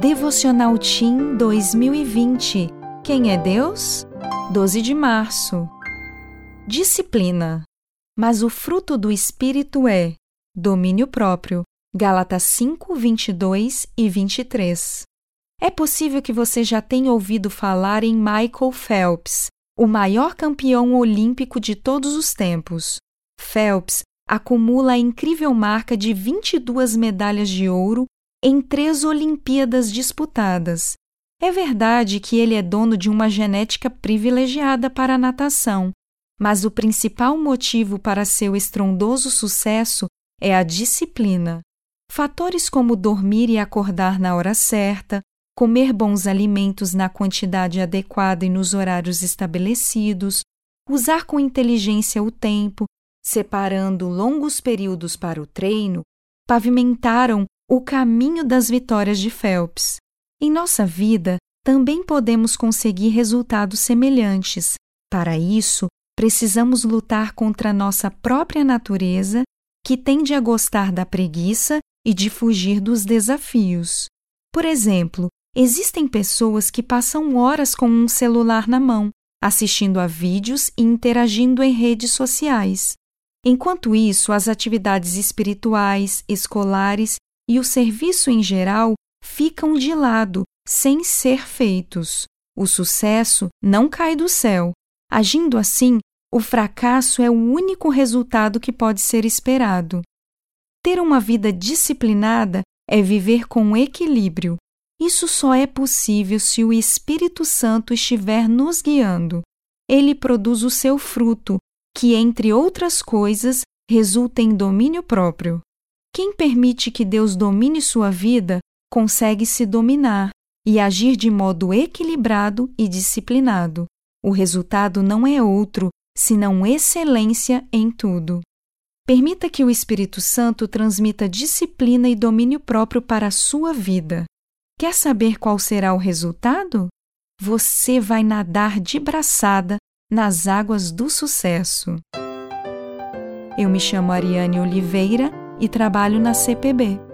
Devocional Team 2020. Quem é Deus? 12 de março. Disciplina. Mas o fruto do Espírito é domínio próprio. Gálatas 5, 22 e 23. É possível que você já tenha ouvido falar em Michael Phelps, o maior campeão olímpico de todos os tempos. Phelps acumula a incrível marca de 22 medalhas de ouro em três Olimpíadas disputadas. É verdade que ele é dono de uma genética privilegiada para a natação, mas o principal motivo para seu estrondoso sucesso é a disciplina. Fatores como dormir e acordar na hora certa, comer bons alimentos na quantidade adequada e nos horários estabelecidos, usar com inteligência o tempo, separando longos períodos para o treino, pavimentaram o caminho das vitórias de Phelps. Em nossa vida, também podemos conseguir resultados semelhantes. Para isso, precisamos lutar contra nossa própria natureza, que tende a gostar da preguiça e de fugir dos desafios. Por exemplo, existem pessoas que passam horas com um celular na mão, assistindo a vídeos e interagindo em redes sociais. Enquanto isso, as atividades espirituais, escolares e o serviço em geral ficam de lado, sem ser feitos. O sucesso não cai do céu. Agindo assim, o fracasso é o único resultado que pode ser esperado. Ter uma vida disciplinada é viver com equilíbrio. Isso só é possível se o Espírito Santo estiver nos guiando. Ele produz o seu fruto, que, entre outras coisas, resulta em domínio próprio. Quem permite que Deus domine sua vida consegue se dominar e agir de modo equilibrado e disciplinado. O resultado não é outro senão excelência em tudo. Permita que o Espírito Santo transmita disciplina e domínio próprio para a sua vida. Quer saber qual será o resultado? Você vai nadar de braçada nas águas do sucesso. Eu me chamo Ariane Oliveira e trabalho na CPB.